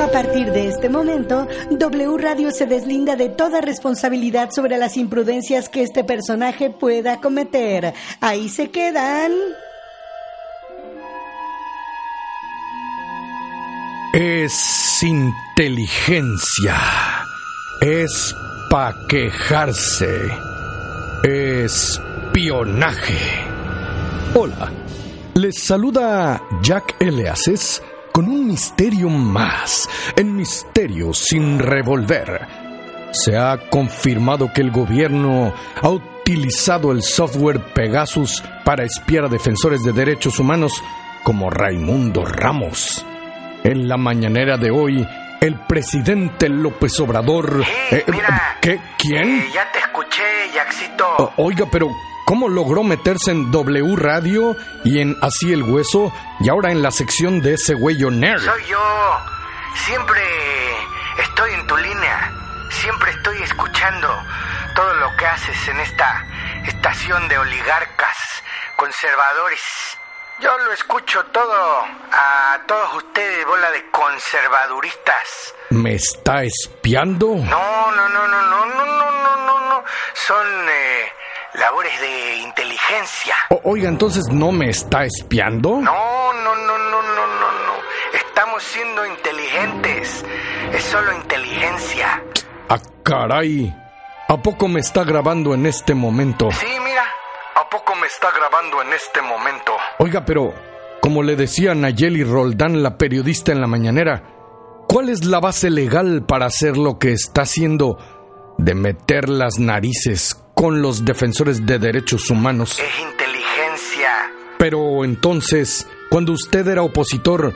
A partir de este momento, W Radio se deslinda de toda responsabilidad sobre las imprudencias que este personaje pueda cometer. Ahí se quedan. Es inteligencia. Es pa' quejarse. Espionaje. Hola, les saluda Jack Eleases con un misterio más, en Misterio sin revolver. Se ha confirmado que el gobierno ha utilizado el software Pegasus para espiar a defensores de derechos humanos como Raimundo Ramos. En la mañanera de hoy, el presidente López Obrador... Eh, mira. ¿Qué? ¿Quién? Eh, ya te escuché, Jackcito. O- oiga, pero ¿cómo logró meterse en W Radio y en Así el Hueso y ahora en la sección de ese güey nerd? Soy yo. Siempre estoy en tu línea. Siempre estoy escuchando todo lo que haces en esta estación de oligarcas, conservadores. Yo lo escucho todo a todos ustedes, bola de conservaduristas. ¿Me está espiando? No, no, no, no, no, no, no, no, no, no. Son eh, labores de inteligencia. O- oiga, entonces no me está espiando. No, no, no, no, no, no, no. Estamos siendo inteligentes. Es solo inteligencia. Ah, caray. ¿A poco me está grabando en este momento? Sí, mira. ¿A poco me está grabando en este momento? Oiga, pero como le decía Nayeli Roldán, la periodista en la mañanera, ¿cuál es la base legal para hacer lo que está haciendo de meter las narices con los defensores de derechos humanos? Es inteligencia. Pero entonces, cuando usted era opositor,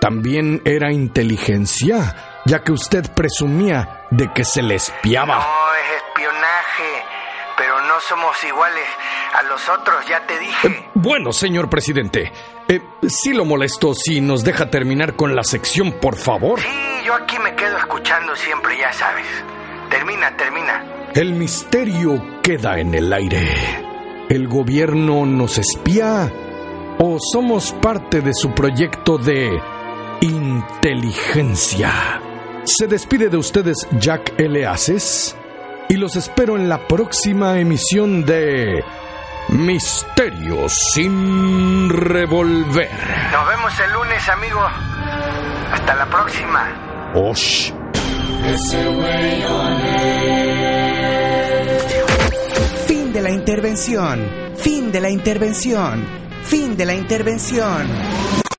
¿también era inteligencia? Ya que usted presumía de que se le espiaba. No, es espionaje. Pero no somos iguales a los otros, ya te dije. Bueno, señor presidente, eh, sí lo molesto si nos deja terminar con la sección, por favor. Sí, yo aquí me quedo escuchando siempre, ya sabes. Termina, termina. El misterio queda en el aire. ¿El gobierno nos espía o somos parte de su proyecto de inteligencia? Se despide de ustedes Jack L. Aces y los espero en la próxima emisión de Misterio sin revolver. Nos vemos el lunes, amigo. Hasta la próxima. Osh. De la intervención. Fin de la intervención. Fin de la intervención.